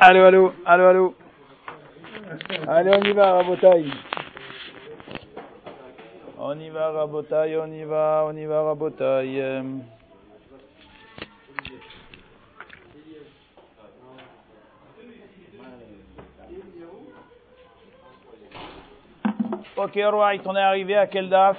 Allô, allô, allô, allô. Allez, on y va, Rabotaï. On y va, Rabotaï, on y va, on y va, Rabotaï. Ok, alright, on est arrivé à quel DAF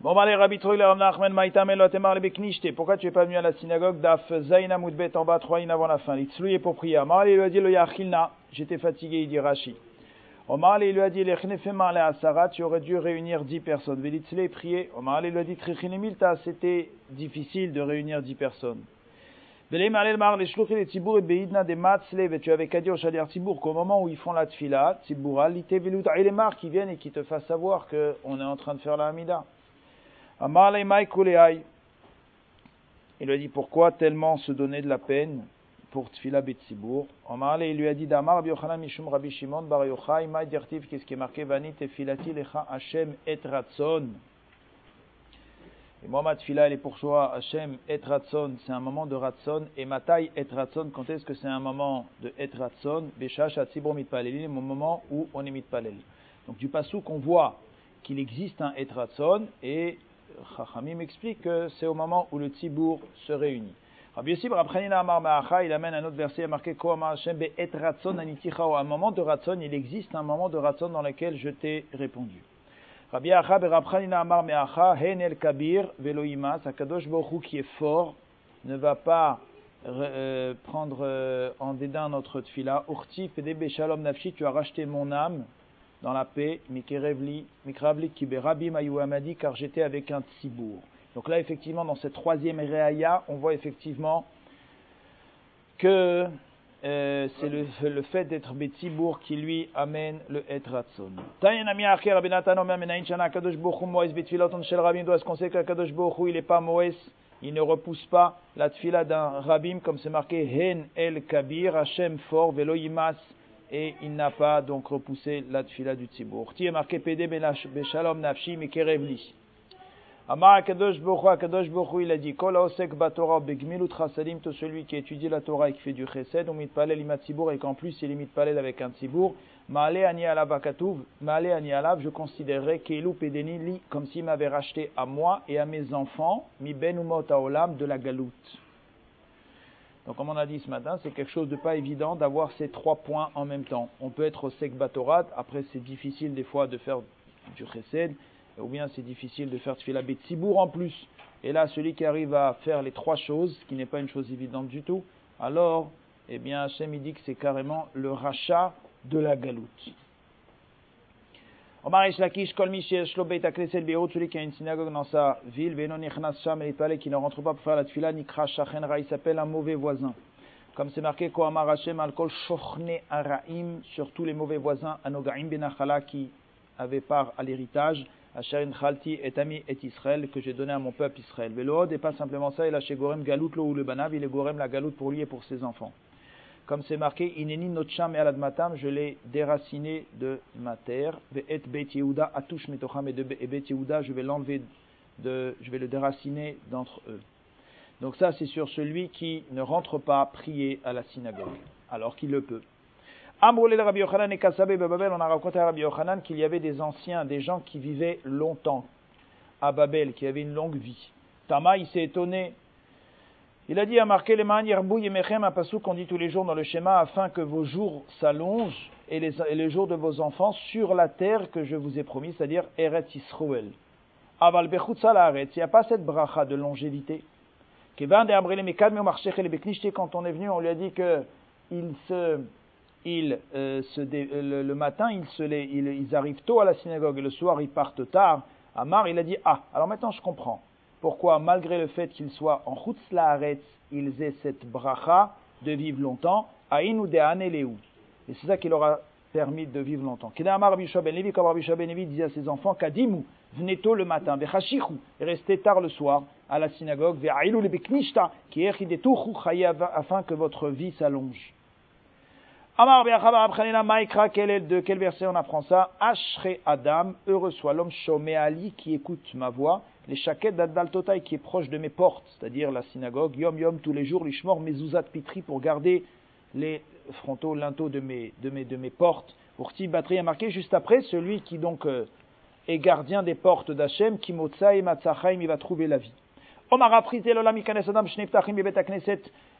Bon, allez, Rabbi Troïle, Nachman, Maïtam, Elotemar, Beknishte. Pourquoi tu es pas venu à la synagogue d'Af Zaina Moudbet en bas, trois avant la fin? Litzlouye pour prier. Omar, il lui a dit, le Yachilna, j'étais fatigué, il dit Rashi. Omar, il lui a dit, le Asara, tu aurais dû réunir dix personnes. Velitzlé, prier. Omar, il lui a dit, Trichinemilta, c'était difficile de réunir dix personnes. Tu avais qu'à dire au Shadir Tibour qu'au moment où ils font la tfila, Tiboura, l'itevelut qui viennent et qui te fassent savoir qu'on est en train de faire la Hamida. Il lui a dit pourquoi tellement se donner de la peine pour tfila betsibour. Il lui a dit Damar Rabbi Yochanan Mishum Rabbi Shimon Bar Yochai Maï Dirtiv, qu'est-ce qui est marqué? Vani tefilati lecha Hashem et ratson. Et moi, ma tfila, elle est pour soi, Hachem et Ratson, c'est un moment de Ratson. Et ma taille et Ratson, quand est-ce que c'est un moment de et Ratson Beshash Atzibor Mitpaleli, au moment où on est Mitpalel. Donc du passou qu'on voit qu'il existe un et Ratson, et Chachamim explique que c'est au moment où le Tzibour se réunit. Rabbi Yossi Amar il amène un autre verset marqué Koama Hashem et Ratson anitichao. Un moment de Ratson, il existe un moment de Ratson dans lequel je t'ai répondu. Rabbi Acha berabchanina amar me'acha hen el kabir veloimas, Akadosh Baruch qui est fort, ne va pas euh, prendre euh, en dédain notre tfila. Urti fedebe shalom nafshi, tu as racheté mon âme dans la paix, mikerevli, mikravli kibe rabbi amadi, car j'étais avec un tzibour. Donc là, effectivement, dans cette troisième réaya, on voit effectivement que euh, c'est le, le, fait d'être Betzibour qui lui amène le Et Ratson. Est-ce qu'on sait qu'Akadosh Baruch il n'est pas Moès, il ne repousse pas la tfila d'un Rabim, comme c'est marqué Hen El Kabir, Hashem fort, Velo et il n'a pas donc repoussé la tfila du Tzibour. Ti est marqué Pede Beshalom Nafshi, Mekerevli. Amar Akadosh Bokhu, il a dit Kol Osek Batora Begmilut Chasadim, tout celui qui étudie la Torah et qui fait du Chesed, ou mitpalel imat Tzibour, et qu'en plus il est mitpalel avec un Tzibour, Maale Ani Alav Akatuv, Maale Ani Alav, je considérerais Keilu Pedeni Li, comme s'il m'avait racheté à moi et à mes enfants, Mi Ben Umot Olam, de la galoute. Donc, comme on a dit ce matin, c'est quelque chose de pas évident d'avoir ces trois points en même temps. On peut être Osek Batorat, après c'est difficile des fois de faire du Chesed, ou bien c'est difficile de faire tfila betsibour en plus. Et là, celui qui arrive à faire les trois choses, ce qui n'est pas une chose évidente du tout, alors, eh bien, Hachem dit que c'est carrément le rachat de la galoute. Omar Lakish, Kol Beit Akresel Beirut, celui qui a une synagogue dans sa ville, Venon Ichnas Sham, et qui ne rentre pas pour faire la tfila, Nikra Shachen Ra, il s'appelle un mauvais voisin. Comme c'est marqué, Kohamar Hashem, Alkol Shochne Araim, sur tous les mauvais voisins, Anogaim Benachala, qui avaient part à l'héritage, Asherin Khalti et Ami et Israël, que j'ai donné à mon peuple Israël. Velohod, et pas simplement ça, il a chez Gorem Galout lo ou le Banav, il est Gorem la Galout pour lui et pour ses enfants. Comme c'est marqué, Ineni Notcham et je l'ai déraciné de ma terre. Et Bet Yehuda, Atush Metocham et Bet je vais l'enlever, de, je vais le déraciner d'entre eux. Donc ça, c'est sur celui qui ne rentre pas prier à la synagogue, alors qu'il le peut. Rabbi Yochanan et on a raconté à Rabbi Yochanan qu'il y avait des anciens, des gens qui vivaient longtemps à Babel, qui avaient une longue vie. Tama, il s'est étonné. Il a dit à marquer les mains, Yerbou Yemechem, un passou qu'on dit tous les jours dans le schéma, afin que vos jours s'allongent et les, les, jours de vos enfants sur la terre que je vous ai promis, c'est-à-dire Eretz Yisroel. Aval il n'y a pas cette bracha de longévité. Quand on est venu, on lui a dit que il se ils, euh, se euh, le, matin, ils, ils, arrivent tôt à la synagogue et le soir, ils partent tard. Amar, il a dit Ah, alors maintenant je comprends. Pourquoi, malgré le fait qu'ils soient en Chutz ils aient cette bracha de vivre longtemps, Aïn ou Et c'est ça qui leur a permis de vivre longtemps. Kedamar Rabbi Ben Levi, comme Rabbi Ben Levi disait à ses enfants, Kadimu, venez tôt le matin, Vechachichu, et restez tard le soir à la synagogue, Ve'ailu le Beknishta, qui afin que votre vie s'allonge. Amar Maikra, de quel verset on apprend ça? Ashre Adam, heureux soit l'homme Shomé Ali qui écoute ma voix, les chaquettes d'Adaltotai qui est proche de mes portes, c'est-à-dire la synagogue, Yom Yom tous les jours, l'Ishmor Mezuzat Pitri pour garder les frontaux, linteaux de mes, de mes, de mes portes. Pour Batri a marqué juste après, celui qui donc euh, est gardien des portes d'Hachem, qui et Matzachaim, il va trouver la vie.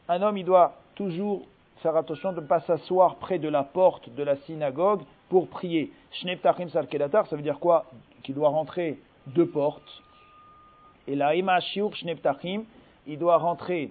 Un homme, il doit toujours faire attention de ne pas s'asseoir près de la porte de la synagogue pour prier. ça veut dire quoi? Qu'il doit rentrer deux portes. Et la Ima il doit rentrer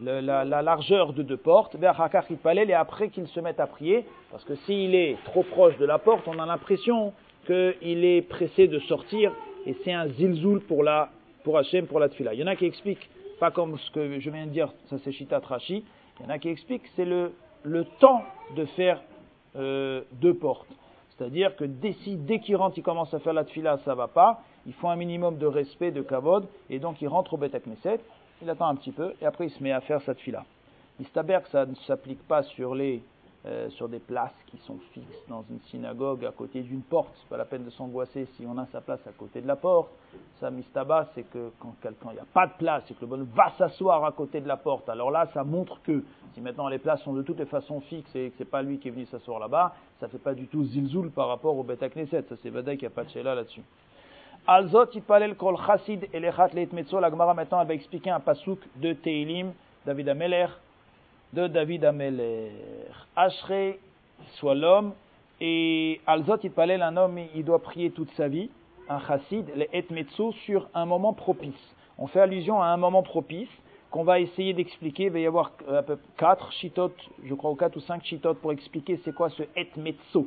la, largeur de deux portes, et après qu'il se mette à prier, parce que s'il est trop proche de la porte, on a l'impression qu'il est pressé de sortir, et c'est un zilzoul pour la pour Hachem, pour la tfila. Il y en a qui expliquent, pas comme ce que je viens de dire, ça c'est Shita Trashi, il y en a qui expliquent c'est le, le temps de faire euh, deux portes. C'est-à-dire que dès, dès qu'il rentre, il commence à faire la tfila, ça va pas, il faut un minimum de respect, de kavod, et donc il rentre au Bet Knesset, il attend un petit peu, et après il se met à faire cette fila. Il ça ne s'applique pas sur, les, euh, sur des places qui sont fixes dans une synagogue à côté d'une porte. C'est pas la peine de s'angoisser si on a sa place à côté de la porte. Ça, mistaba, c'est que quand il n'y a pas de place et que le bon va s'asseoir à côté de la porte, alors là, ça montre que si maintenant les places sont de toutes les façons fixes et que c'est pas lui qui est venu s'asseoir là-bas, ça fait pas du tout zilzoul par rapport au Bet Knesset. Ça, c'est Vadaï qu'il n'y a pas de là-dessus. Alzot itpalel kol chassid elechat leit metzo. La Gemara maintenant elle va expliquer un pasouk de Teilim, David Ameler, de David Ameler. Ashre soit l'homme et Alzot itpalel un homme il doit prier toute sa vie, un chassid, le et metzo sur un moment propice. On fait allusion à un moment propice qu'on va essayer d'expliquer. Il va y avoir euh, à peu près 4 chitotes, je crois, ou 4 ou 5 chitotes pour expliquer c'est quoi ce et metzo.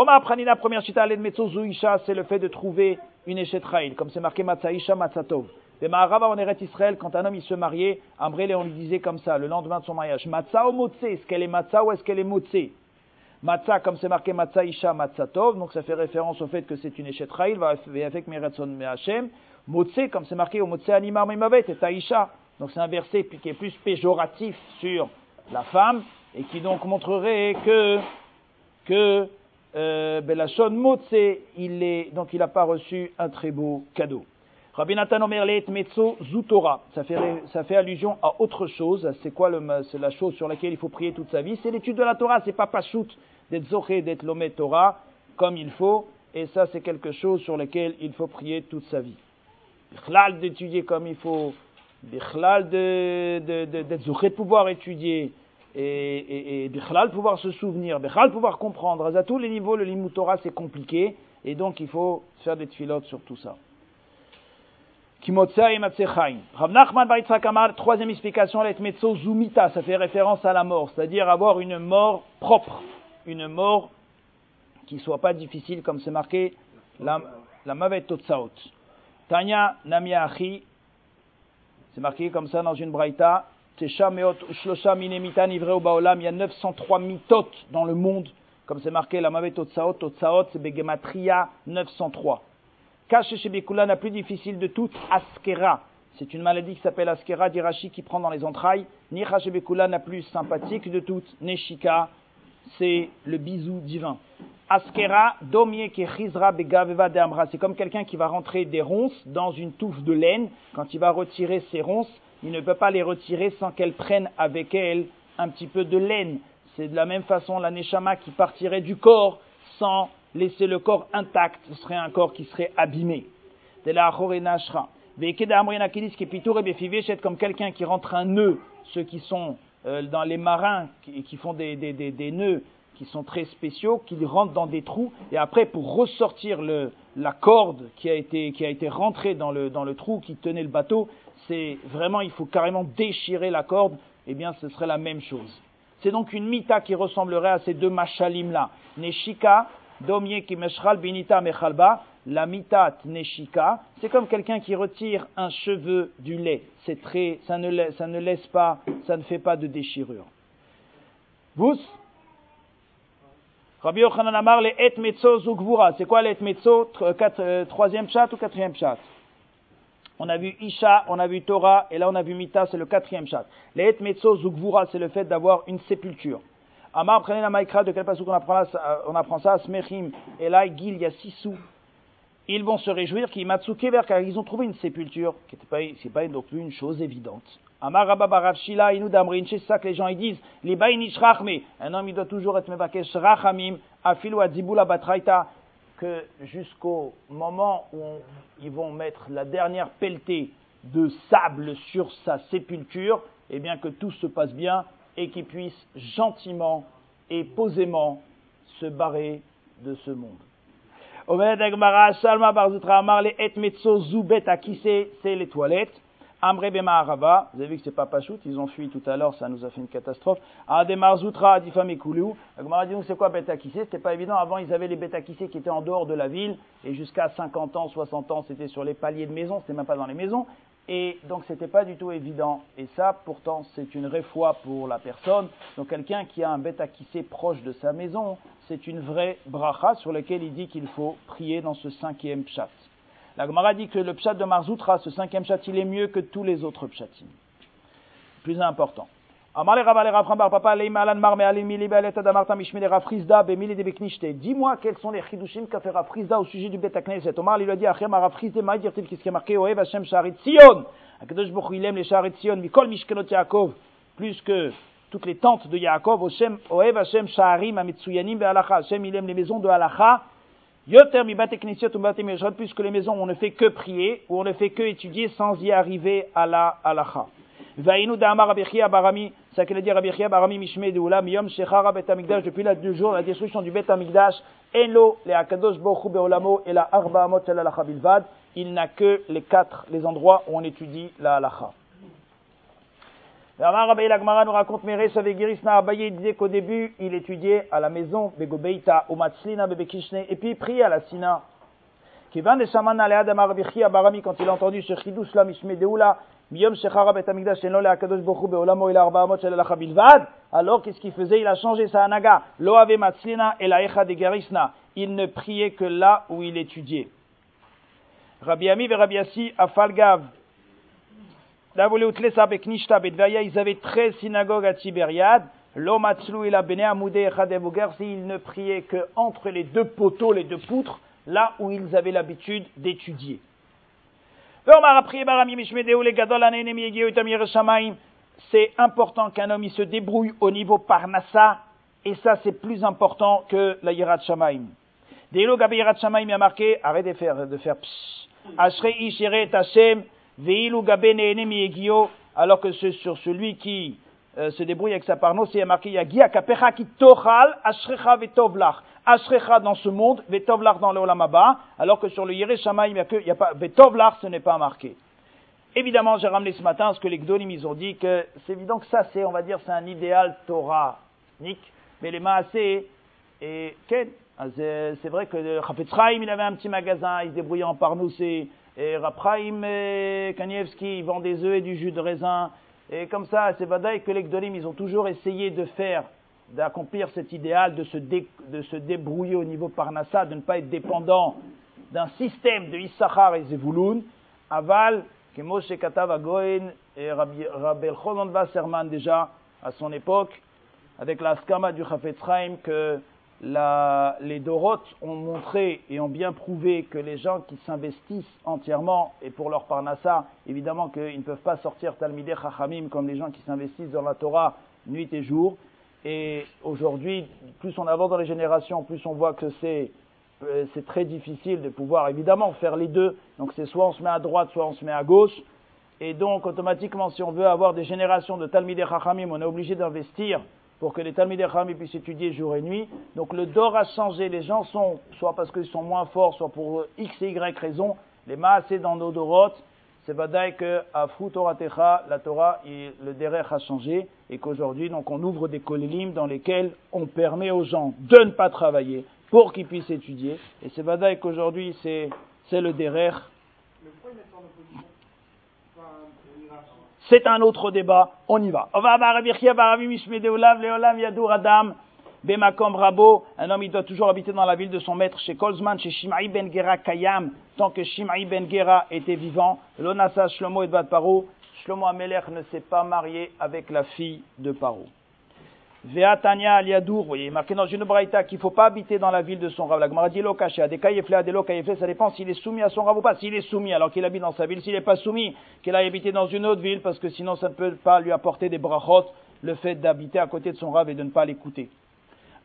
Omar Pranina, première chita, Isha, c'est le fait de trouver une échetraïl, comme c'est marqué Matzaïsha Matzatov. Et Maharava en Eret Israël, quand un homme il se mariait, Ambrele, on lui disait comme ça, le lendemain de son mariage, Matza ou Motse, est-ce qu'elle est Matza ou est-ce qu'elle est Motse Matza, comme c'est marqué Matzaïsha Matzatov, donc ça fait référence au fait que c'est une échetraïl, va avec Meretson Me'Hachem. Motse, comme c'est marqué au Motse Anima Mimavet, et Taïsha. Donc c'est un verset qui est plus péjoratif sur la femme, et qui donc montrerait que, que Belashon Motse, il donc il n'a pas reçu un très beau cadeau. Rabbi Nathan Omerlet Metzo Zutora, ça fait, allusion à autre chose. C'est quoi c'est la chose sur laquelle il faut prier toute sa vie? C'est l'étude de la Torah, c'est pas Pachout d'être Zoché, d'être Lomet Torah comme il faut. Et ça, c'est quelque chose sur lequel il faut prier toute sa vie. Bichlal d'étudier comme il faut. Bichlal d'être de, de pouvoir étudier et, et, et pouvoir se souvenir, Bechal pouvoir comprendre. À tous les niveaux, le Limut Torah c'est compliqué, et donc il faut faire des tfilotes sur tout ça. Rav Nachman Amar, troisième explication, l'et zumita, ça fait référence à la mort, c'est-à-dire avoir une mort propre, une mort qui ne soit pas difficile, comme c'est marqué, la, la mavet totsaot. Tanya namiachi, c'est marqué comme ça dans une braïta, il y a 903 mitot dans le monde, comme c'est marqué la mavet Totsaot, Totsaot, c'est Begematria 903. Cache chez Bekula, la plus difficile de toutes, Askera. C'est une maladie qui s'appelle Askera d'Irachi qui prend dans les entrailles. Nicha chez Bekula, la plus sympathique de toutes, Neshika, c'est le bisou divin. Askera, domie chizra begaveva de amra. C'est comme quelqu'un qui va rentrer des ronces dans une touffe de laine. Quand il va retirer ses ronces, il ne peut pas les retirer sans qu'elles prennent avec elles un petit peu de laine. C'est de la même façon la neshama qui partirait du corps sans laisser le corps intact. Ce serait un corps qui serait abîmé. De la comme quelqu'un qui rentre un nœud, ceux qui sont euh, dans les marins qui font des, des, nœuds qui sont très spéciaux, qui rentrent dans des trous, et après pour ressortir la corde qui a été, qui a été rentrée dans le, dans le trou qui tenait le bateau, c'est vraiment, il faut carrément déchirer la corde, eh bien, ce serait la même chose. C'est donc une mita qui ressemblerait à ces deux machalim là. Neshika, Domye ki meshchal binita mechalba, la mitat neshika, c'est comme quelqu'un qui retire un cheveu du lait. C'est très, ça ne laisse pas, ça ne fait pas de déchirure. Vous Rabbi Yochanan Amar, les et metzo zugvura. C'est quoi les et metzo euh, Troisième chat ou quatrième chat? On a vu Isha, on a vu Torah, et là on a vu Mita, c'est le quatrième chat. Les et metzo zugvura, c'est le fait d'avoir une sépulture. Amar, prenez la maïkra, de quel passage on apprend, ça, on apprend ça? Smechim, et là, Gil, il y a six sous. Ils vont se réjouir qu'ils car ils ont trouvé une sépulture, qui n'est pas, pas non plus une chose évidente. Amar Shila, Inu Damrin, c'est ça que les gens ils disent, les baïnish rachme, un homme il doit toujours être mevakesh rachamim, afilu adzibula batraita, que jusqu'au moment où ils vont mettre la dernière pelletée de sable sur sa sépulture, et eh bien que tout se passe bien et qu'il puisse gentiment et posément se barrer de ce monde. Salma Barzutra Amar, les et à qui c'est les toilettes. Amre Bema vous avez vu que c'est pas Pachout, ils ont fui tout à l'heure, ça nous a fait une catastrophe. Ademar Zoutra, Adifam et Koulou. Agmara dit c'est quoi Betakissé C'était pas évident, avant ils avaient les Betakissé qui étaient en dehors de la ville, et jusqu'à 50 ans, 60 ans, c'était sur les paliers de maisons, c'était même pas dans les maisons. Et donc c'était pas du tout évident. Et ça, pourtant, c'est une vraie foi pour la personne. Donc quelqu'un qui a un Betakissé proche de sa maison, c'est une vraie bracha sur laquelle il dit qu'il faut prier dans ce cinquième chat. La Gemara dit que le pshat de Marzoutra, ce cinquième pshat, il est mieux que tous les autres pshatim. Plus important. Dis-moi quels sont les chidushim qu'a fait Rafrizda au sujet du Betakneset. Omar lui a dit, Achem Rafrizda, ma dire-t-il qu'est-ce qui est marqué, Oev Hashem Sharit Sion. Akadosh Baruch il aime les Sharit Sion, Mikol Mishkenot Yaakov, plus que toutes les tentes de Yaakov, Oev Hashem Sharim Amitsuyanim Be'alacha. Hashem il aime les maisons de Halacha, puisque les maisons on ne fait que prier, où on ne fait que étudier sans y arriver à la halacha. Barami, ça qu'elle dire Abichia Barami Mishme de Ulam, Yom Shechara Bet Amigdash, depuis le jour la destruction du Bet Amigdash, Elo, le Akadosh Bochu Beolamo, et la Arba Amot El Bilvad, il n'a que les quatre, les endroits où on étudie la halacha. Rabbi Lagmara nous raconte Meres Avegirisna Abaye, il disait qu'au début, il étudiait à la maison, Begobeita, Umatslina, Bebekishne, et puis il priait à la Sina. Kivan de Shaman Aleadamar Bichia Barami, quand il a entendu ce Chidoush la Mishme Deula, Miyom Shechara Bet Amigdash, Eno Le Akadosh Bochu Beolamo, Il Arba Amot Shel Alacha Bilvad, alors qu'est-ce qu'il faisait? Il a changé sa anaga, Lo Ave Matslina et la Echa de Garisna. Il ne priait que là où il étudiait. Rabbi Ami et Rabbi Yassi, Afalgav, ils avaient 13 synagogues à Tibériade. L'Omatzlou et la Bene s'ils ne priaient que entre les deux poteaux, les deux poutres, là où ils avaient l'habitude d'étudier. C'est important qu'un homme il se débrouille au niveau parnassa, et ça c'est plus important que la Yirat Shamaim. Deilo Gabi Yirat Shamaim a marqué, arrêtez de faire, de faire psst. Ish Hashem, alors que c'est sur celui qui euh, se débrouille avec sa parno, c'est marqué Yagia Kapecha ki tochal ashrecha vetovlach. Ashrecha dans ce monde, vetovlach dans le olamaba, alors que sur le Yereshama, il n'y a que, pas, vetovlach, ce n'est pas marqué. Évidemment, j'ai ramené ce matin ce que les Gdolim, ils ont dit que c'est évident que ça, c'est, on va dire, c'est un idéal toranique, mais les Maasé, et Ken, ah, c'est vrai que Chafetz il avait un petit magasin, il se débrouillait en parnou, c'est et Rapraim et Kanievski vendent des œufs et du jus de raisin. Et comme ça, c'est Vadaï que les Gdolim, ils ont toujours essayé de faire, d'accomplir cet idéal, de se, de se débrouiller au niveau Parnassa, de ne pas être dépendant d'un système de Issachar et Zevulun. Aval, que Moshe Katav Goen et Rabbi Elchonon Wasserman déjà, à son époque, avec la skama du Chafetz que les Dorotes ont montré et ont bien prouvé que les gens qui s'investissent entièrement, et pour leur parnassa, évidemment qu'ils ne peuvent pas sortir Talmideh Chachamim comme les gens qui s'investissent dans la Torah nuit et jour. Et aujourd'hui, plus on avance dans les générations, plus on voit que c'est euh, c'est très difficile de pouvoir évidemment faire les deux. Donc c'est soit on se met à droite, soit on se met à gauche. Et donc automatiquement, si on veut avoir des générations de Talmideh Chachamim, on est obligé d'investir pour que les Talmidei puissent étudier jour et nuit. Donc le Dor a changé. Les gens sont, soit parce qu'ils sont moins forts, soit pour X et Y raison, les Maasé dans nos Dorotes, c'est Badaï que à Toratecha, la Torah, le derech a changé et qu'aujourd'hui, donc, on ouvre des kolélim dans lesquels on permet aux gens de ne pas travailler pour qu'ils puissent étudier. Et c'est Badaï qu'aujourd'hui, c'est, c'est le derech. C'est un autre débat, on y va. Un homme il doit toujours habiter dans la ville de son maître, chez Kolzman, chez Shimai ben Gera Kayam, tant que Shimai ben Gera était vivant, Lonasa Shlomo et Paro, Shlomo Amelech ne s'est pas marié avec la fille de Paro. Veatania aliadour, vous voyez, marqué dans une braïta qu'il ne faut pas habiter dans la ville de son rav. La Gemara dit lo caché, ça dépend s'il est soumis à son rav ou pas. S'il est soumis, alors qu'il habite dans sa ville, s'il n'est pas soumis, qu'il aille habiter dans une autre ville, parce que sinon ça ne peut pas lui apporter des brachot, le fait d'habiter à côté de son rav et de ne pas l'écouter.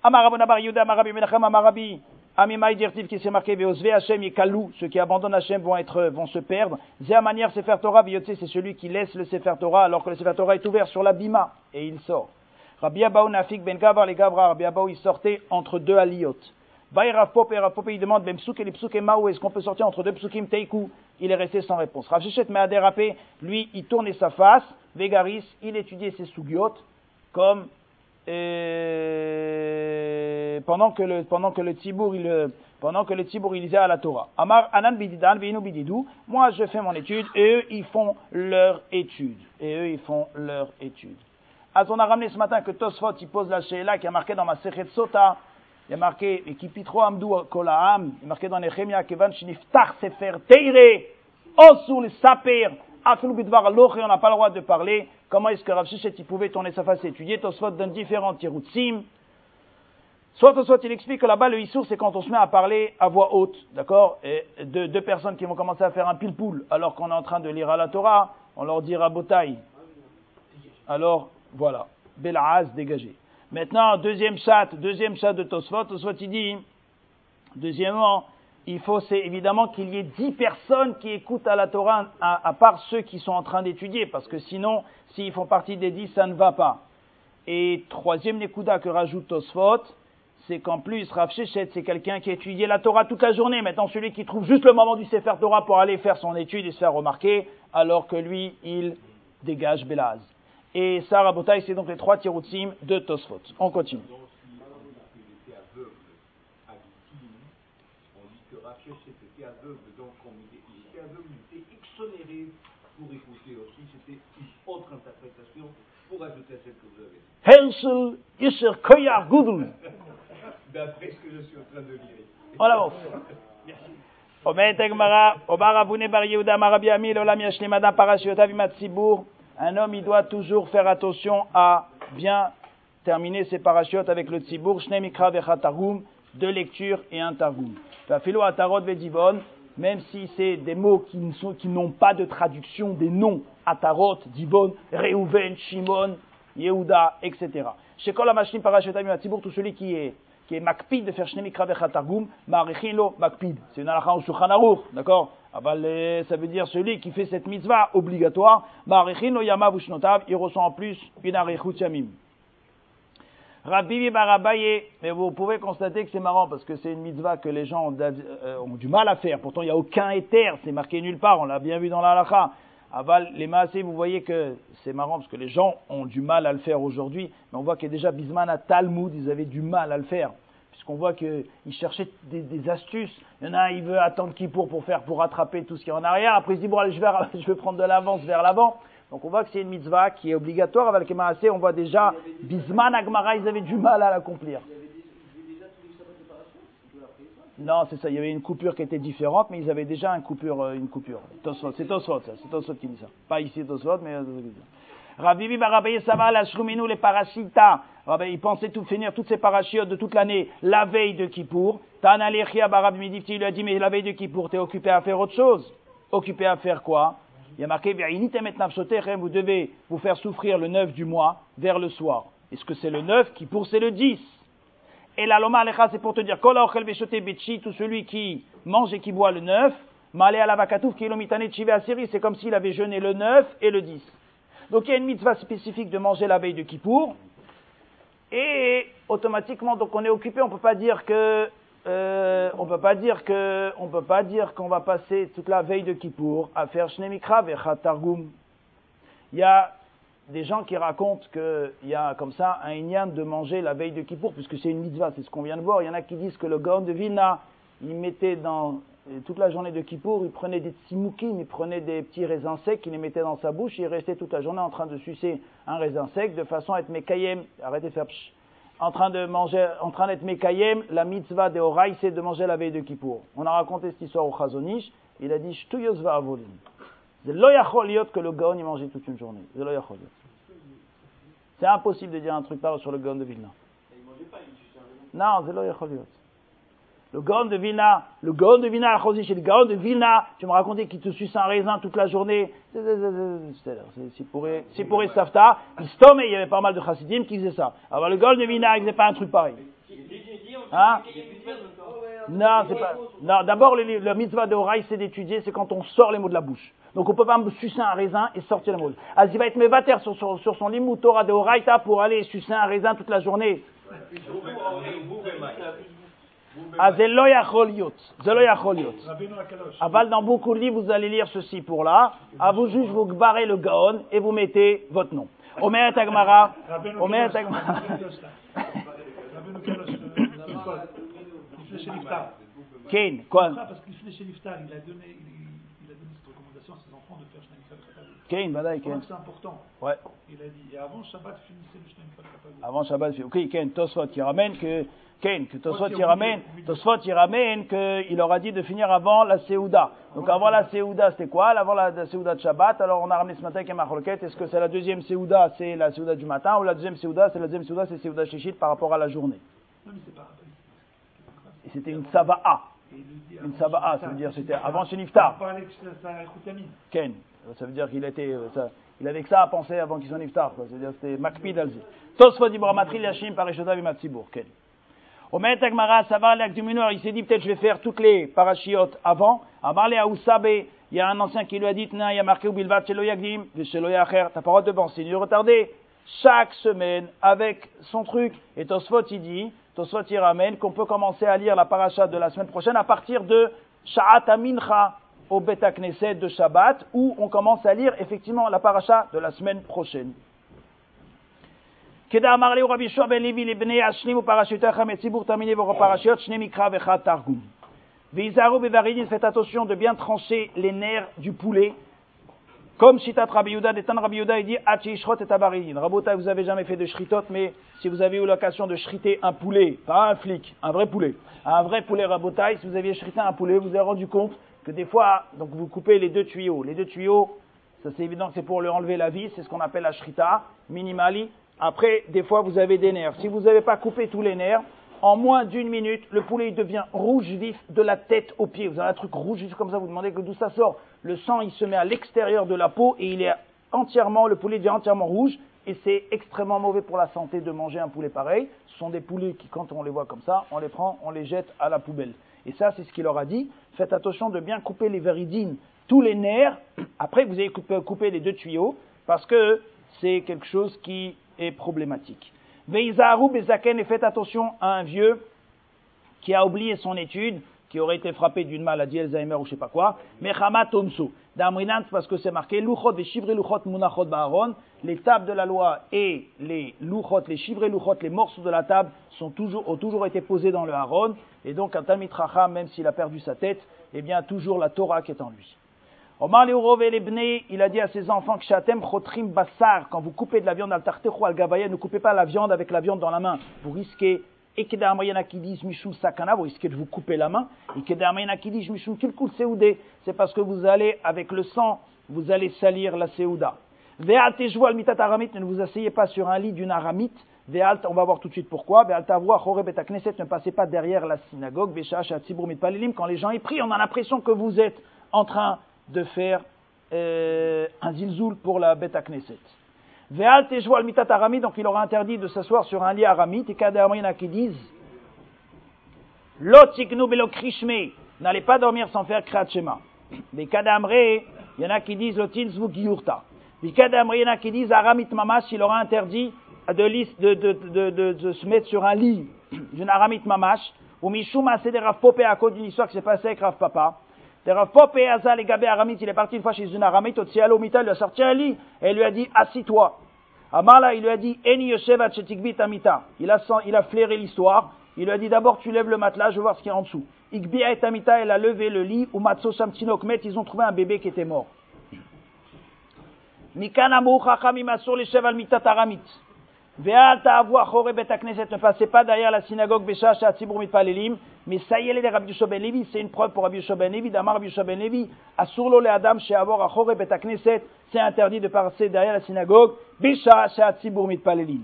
Amarabi Bar Yuda, Amarabi Menachem, Amarabi, Amimai Dirtiv qui s'est marqué, Veosve Hachem et Kalou, ceux qui abandonnent Hachem vont être, vont se perdre. Zéa Sefer Torah, Viyotse, c'est celui qui laisse le Sefer Torah alors que le Sefer Torah est ouvert sur la bima et il sort. Rabbi Abaou Nafik Ben Gavar, les Gavra, Rabbi Abaou, il sortait entre deux aliyot. Et Rav Pop, il demande, Ben Psouk et les Maou, est-ce qu'on peut sortir entre deux Psoukim Teikou? Il est resté sans réponse. Rav Shechet a dérapé, lui, il tournait sa face, Vegaris, il étudiait ses Sugiot, comme et pendant que le pendant que le tibour il pendant que le tibour il lisait à la Torah. Amar anan bididan bididou. Moi je fais mon étude et eux ils font leur étude et eux ils font leur étude. Ah, on a ramené ce matin que Tosfot il pose la sheila qui a marqué dans ma Sechet Sota. Il a marqué et qui pitro amdou kolaam. Il a marqué dans Nehemia kevan shniftach sefer teire osul saper afilou bidvar loch on n'a pas le droit de parler Comment est-ce que Rav Shechet, il pouvait tourner sa face et étudier Tosfot donne différents tiroutsim? Soit Tosfot, il explique que là-bas, le issour, c'est quand on se met à parler à voix haute, d'accord? Et deux, personnes qui vont commencer à faire un pile-poule, alors qu'on est en train de lire à la Torah, on leur dira botaï. Alors, voilà. Belaz, dégagé. Maintenant, deuxième chat, deuxième chat de Tosfot, Tosfot, il dit, deuxièmement, il faut c'est évidemment qu'il y ait dix personnes qui écoutent à la Torah, à, part ceux qui sont en train d'étudier, parce que sinon, s'ils font partie des dix, ça ne va pas. Et troisième Nekuda que rajoute Tosfot, c'est qu'en plus, Rav Shechet, c'est quelqu'un qui a la Torah toute la journée. Maintenant, celui qui trouve juste le moment du Sefer Torah pour aller faire son étude et se faire remarquer, alors que lui, il dégage Belaz. Et ça, Rabotai, c'est donc les trois tiroutsim de Tosfot. On continue. donc il était aveugle, il était exonéré pour écouter aussi, c'était une autre interprétation pour ajouter à celle que vous avez. Hersel Isser Koyar Gudul. D'après ce que je suis en train de lire. On avance. Merci. אומרת הגמרא, אומר אבוני בר יהודה, אמר רבי עמי, לעולם ישלים אדם פרשיותיו עם הציבור. un homme, il doit toujours faire attention à bien terminer ses parachutes avec le tzibour, shne mikra vechatagum, deux lectures et un targum. Même si c'est des mots qui n'ont pas de traduction, des noms, Atarot, Dibon, Reuven, Shimon, Yehuda, etc. Chez Kol Amashlim Yatibur, tout celui qui est, qui est makpid de faire Shnemikra Vechatargum, Marichin makpid. C'est une halakha Shulchan d'accord ça veut dire celui qui fait cette mitzvah obligatoire, il ressent en plus une arichut yamim. Rabbi Barabaye, mais vous pouvez constater que c'est marrant parce que c'est une mitzvah que les gens ont, euh, du mal à faire. Pourtant, il n'y a aucun éther, c'est marqué nulle part, on l'a bien vu dans la halakha. Aval, les maasés, vous voyez que c'est marrant parce que les gens ont du mal à le faire aujourd'hui, mais on voit que déjà Bisman à Talmud, ils avaient du mal à le faire. Puisqu'on voit qu'ils cherchaient des, astuces. Il y en a un, il veut attendre qui pour pour faire, pour rattraper tout ce qui est en arrière. Après, il se dit, bon, allez, je vais, je vais prendre de l'avance vers l'avant. Donc on voit que c'est une mitzvah qui est obligatoire avec les maasé. On voit déjà, Bisman, Agmara, ils avaient du mal à l'accomplir. Non, c'est ça. Il y avait une coupure qui était différente, mais ils avaient déjà une coupure. Euh, une coupure. C'est Tosfot, ça. C'est Tosfot qui dit ça. Pas ici Tosfot, mais euh, Rabbi Barabaye Saval, Ashruminu, les parasitas. Il pensait tout finir, toutes ces parachutes de toute l'année, la veille de Kippour. Tana Barab Midifti lui a dit, mais la veille de Kippour, t'es occupé à faire autre chose. Occupé à faire quoi? Il a marqué, vous devez vous faire souffrir le 9 du mois vers le soir. Est-ce que c'est le 9 qui pour c'est le 10 Et la loma alecha, c'est pour te dire, tout celui qui mange et qui boit le 9, malé à la vakatouf, c'est comme s'il avait jeûné le 9 et le 10. Donc il y a une mitzvah spécifique de manger la veille de Kippour, et automatiquement, donc on est occupé, on ne peut pas dire que euh, on peut pas dire que, on peut pas dire qu'on va passer toute la veille de Kippour à faire Shnemikra Vechat Targum. Il y a des gens qui racontent qu'il y a comme ça un Inyan de manger la veille de Kippour, puisque c'est une mitzvah, c'est ce qu'on vient de voir. Il y en a qui disent que le Gaon de Vilna, il mettait dans toute la journée de Kippour, il prenait des tsimoukim, il prenait des petits raisins secs, il les mettait dans sa bouche, il restait toute la journée en train de sucer un raisin sec, de façon à être mekayem, arrêtez de faire psh, en train de manger, en train d'être mekayem, la mitzvah de Horaï, c'est de manger la veille de Kippour. On a raconté cette histoire au Chazonish, il a dit, Shtuyos va avolim. C'est l'oyacholiot que le Gaon il mangeait toute une journée. C'est. C'est impossible de dire un truc pareil sur le Gaon de Vilna. Non, c'est l'oyacholiot. Le Gaon de Vilna, le Gaon de Vilna, chez le Gaon de Vilna, tu me racontais qu'il te suce un raisin toute la journée. C'est pour c'est pour Safta. il y avait pas mal de chassidim qui faisaient ça. Alors le Gaon de Vilna, il faisait pas un truc pareil. Hein? Non, c'est pas. Non, d'abord, le, le, mitzvah de Horaï, c'est d'étudier, c'est quand on sort les mots de la bouche. Donc on peut pas me sucer un raisin et sortir les mots. Alors il va être mévater sur, sur, sur son limou Torah de Horaïta pour aller sucer un raisin toute la journée. Ah, Aval dans beaucoup de livres, vous allez lire ceci pour là. À vous juge, vous barrez le gaon et vous mettez votre nom. Omer Tagmara. Omer Tagmara. Ken, quoi? Parce qu'il chez l'iftar, il a donné, il a donné cette recommandation à ses enfants de faire Ken, Badaï, Ken. C'est important. Ouais. Il a dit, et avant Shabbat, finissez le Shnei Avant Shabbat, ok, Ken, Tosfot, qui ramène que Ken, que Tosfot il ramène, Tosfot il ramène qu'il aura dit de finir avant la Seouda. Donc avant la Seouda, c'était quoi? Avant la, Seouda de Shabbat, alors on a ramené ce matin avec Marloquet, est-ce que c'est la deuxième Seouda, c'est la Seouda du matin, ou la deuxième Seouda, c'est la deuxième Seouda, c'est Seouda Shishit par rapport à la journée? Non, mais c'est pas. Et c'était une Sava'a. Une Sava'a, ça veut dire c'était avant Sheniftar. Ken, ça veut dire qu'il était, ça, il avait que ça à penser avant qu'il soit Niftar, quoi. C'est-à-dire c'était Makpid Alzi. Tosfot Ibramatri Yashim par Eshodav Imatsibour, Ken. Maître Agmara, ça va il s'est dit peut-être je vais faire toutes les parachiotes avant. Amarle à Usabe, il y a un ancien qui lui a dit, il y a marqué au Bilvat Shelo Yagdim, Shelo Yacher, t'as pas le droit de penser, il est retardé. Chaque semaine, avec son truc. Et Tosfot, il dit, Tosfot, il ramène qu'on peut commencer à lire la paracha de la semaine prochaine à partir de Sha'at Amincha au Beta Knesset de Shabbat, où on commence à lire effectivement la paracha de la semaine prochaine. Faites attention de bien trancher les nerfs du poulet. Comme Shitat Rabbi Yehuda, Detan Rabbi Yehuda, il dit Achishrot et Tabaridin. Rabota, vous avez jamais fait de shritot, mais si vous avez eu l'occasion de shriter un poulet, pas un flic, un vrai poulet, un vrai poulet Rabotai, si vous aviez shrité un poulet, vous vous avez rendu compte que des fois, donc vous coupez les deux tuyaux. Les deux tuyaux, ça c'est évident que c'est pour lui enlever la vis, c'est ce qu'on appelle la shrita, minimali. Après, des fois, vous avez des nerfs. Si vous n'avez pas coupé tous les nerfs, en moins d'une minute, le poulet devient rouge vif de la tête aux pieds. Vous avez un truc rouge vif comme ça, vous demandez d'où ça sort. Le sang, il se met à l'extérieur de la peau et il est entièrement, le poulet devient entièrement rouge et c'est extrêmement mauvais pour la santé de manger un poulet pareil. Ce sont des poulets qui, quand on les voit comme ça, on les prend, on les jette à la poubelle. Et ça, c'est ce qu'il leur a dit. Faites attention de bien couper les véridines, tous les nerfs. Après, vous avez coupé les deux tuyaux parce que c'est quelque chose qui est problématique. Veizaru Bezaken et faites attention à un vieux qui a oublié son étude, qui aurait été frappé d'une maladie Alzheimer ou je sais pas quoi, Mechama Tomsu. D'Amrinant, parce que c'est marqué, Luchot, les chivres Luchot, Munachot Baharon, les tables de la loi et les Luchot, les chivres Luchot, les morceaux de la table, sont toujours, ont toujours été posés dans le Haron, et donc un Talmid même s'il a perdu sa tête, eh bien, toujours la Torah qui est en lui. Omar il a dit à ses enfants que Chotrim Bassar, quand vous coupez de la viande al al Gabaya, ne coupez pas la viande avec la viande dans la main. Vous risquez, et qui disent Mishum Sakana, vous risquez de vous couper la main. Et qui disent Mishum Kilkul Seoudé, c'est parce que vous allez, avec le sang, vous allez salir la Seouda. Ve'al al mitat aramite, ne vous asseyez pas sur un lit d'une aramite. Ve'al, on va voir tout de suite pourquoi. Ve'al tavua choreb et knesset, ne passez pas derrière la synagogue. Ve'shach atzibur mitpalilim, quand les gens y prient, on a l'impression que vous êtes en train de faire euh, un zilzoul pour la à Knesset. Ve'al al mitat donc il aura interdit de s'asseoir sur un lit aramite, et kadamrina qui disent, Lotiknu belo krishme, n'allez pas dormir sans faire kriyat shema. Mais kadamre, il y en a qui disent lotinzvu giyurta. Mais kadamre, il y en a qui disent aramit mamash, il aura interdit de, se mettre sur un lit d'une aramite mamash, Ou Mishuma, c'est des Rav à cause d'une histoire qui s'est passée avec Rav Papa. Des Rav Popé, Gabé Aramit, il est parti une fois chez une Aramite, au Tsialo Mita, il lui a sorti un lit, et il lui a dit, assis-toi. Amala, il lui a dit, Eni Chetikbit Amita. Il a, il a flairé l'histoire. Il lui a dit, d'abord, tu lèves le matelas, je veux voir ce qu'il y a en dessous. Ikbia et Amita, elle a levé le lit, ou Matso Samtinok Met, ils ont trouvé un bébé qui était mort. Mikana Mouchacham Imasur les Cheval Mitat ne passez pas derrière la synagogue Besha Shatzibur Mitpalelim, mais ça y est, les Rabbi Yosha Ben Levi, c'est une preuve pour Rabbi Yosha Ben Levi, d'Amar Rabbi Yosha Ben Levi, Asurlo le Adam Sheavor Achore bet knesset, c'est interdit de passer derrière la synagogue Besha Shatzibur Mitpalelim.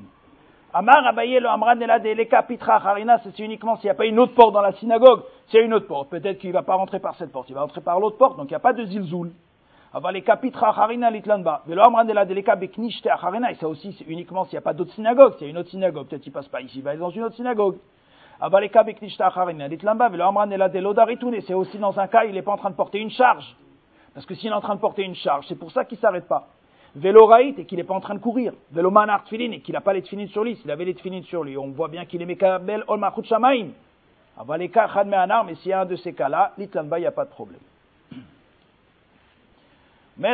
Amar Abaye le Amran Elad Eleka Pitra Harina, c'est uniquement s'il n'y a pas une autre porte dans la synagogue, c'est une autre porte. Peut-être qu'il ne va pas rentrer par cette porte, il va rentrer par l'autre porte, donc il n'y a pas de zilzoul. Et ça aussi, c'est uniquement s'il n'y a pas d'autre synagogue. S'il y a une autre synagogue, peut-être il passe pas ici, il va dans une autre synagogue. C'est aussi dans un cas, il n'est pas en train de porter une charge. Parce que s'il est en train de porter une charge, c'est pour ça qu'il s'arrête pas. Vélo raït, et qu'il n'est pas en train de courir. Vélo manar tfilin, et qu'il n'a pas les tfilin sur lui. S'il avait les tfilin sur lui, on voit bien qu'il est mekabel ol shamaim. Aval les chad me'anar, mais s'il y a un de ces cas-là, litlanba, il n'y a pas de problème. Mais c'est Gemoré Tania Amar Akiva Beshloshat Varimoré Vami et Amadim. Il y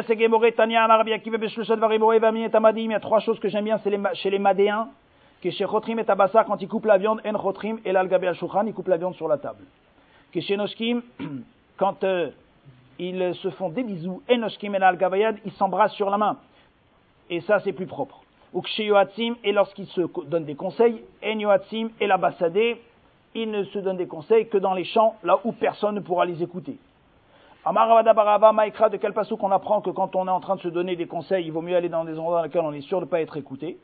a trois choses que j'aime bien c'est chez les Madéens. Que chez Chotrim et Tabassar, quand ils coupent la viande, En Chotrim et l'Algabé al ils coupent la viande sur la table. Que chez Noshkim, quand euh, ils se font des bisous, En Noshkim et l'Algabayad, ils s'embrassent sur la main. Et ça, c'est plus propre. Ou que chez Yoatzim, et lorsqu'ils se donnent des conseils, En Yoatzim et la Bassadé, ils ne se donnent des conseils que dans les champs, là où personne ne pourra les écouter. De quel passou qu'on apprend que quand on est en train de se donner des conseils, il vaut mieux aller dans des endroits dans lesquels on est sûr de ne pas être écouté?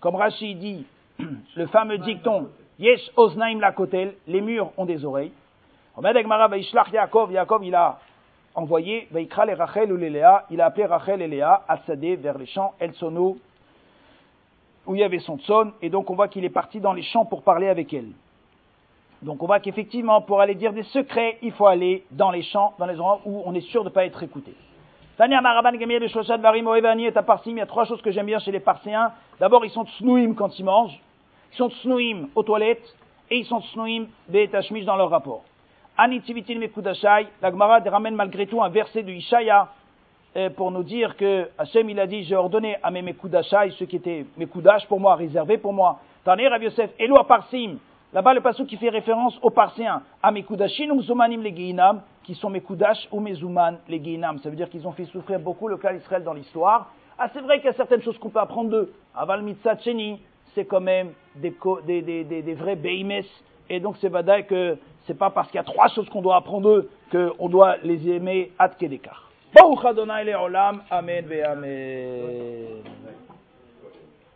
Comme Rashi dit, le fameux dicton, Yesh Oznaim Lakotel, les murs ont des oreilles. Yaakov, Yaakov il a envoyé, Vaikra les Rachel ou Léa, il a appelé Rachel et Léa à Sadé vers les champs El Sono, où il y avait son tson, et donc on voit qu'il est parti dans les champs pour parler avec elle. Donc on voit qu'effectivement, pour aller dire des secrets, il faut aller dans les champs, dans les endroits où on est sûr de ne pas être écouté. Tania Maraban Gamir de Shoshad Varim Oevani et Parsim, il y a trois choses que j'aime bien chez les Parséens. D'abord, ils sont tsnouim quand ils mangent, ils sont tsnouim aux toilettes, et ils sont tsnouim des tachmish dans leur rapport. Anitivitin Mekudashai, la Gemara ramène malgré tout un verset de Ishaya euh, pour nous dire que Hachem il a dit j'ai ordonné à mes Mekudashai, ceux qui étaient Mekudash pour moi, réservés pour moi. Tania Rav Yosef, Eloi Parsim, Là-bas, le passage qui fait référence aux Parséens, à Mekudashin ou Zumanim les Geinam, qui sont Mekudash ou Mezuman les Geinam. Ça veut dire qu'ils ont fait souffrir beaucoup le cas d'Israël dans l'histoire. Ah, c'est vrai qu'il y a certaines choses qu'on peut apprendre d'eux. Aval Mitzat Cheni, c'est quand même des, vrais Beimes. Et donc, c'est vadaï que c'est pas parce qu'il y a trois choses qu'on doit apprendre d'eux qu'on doit les aimer ad Kedekar. Baruch ve Amen.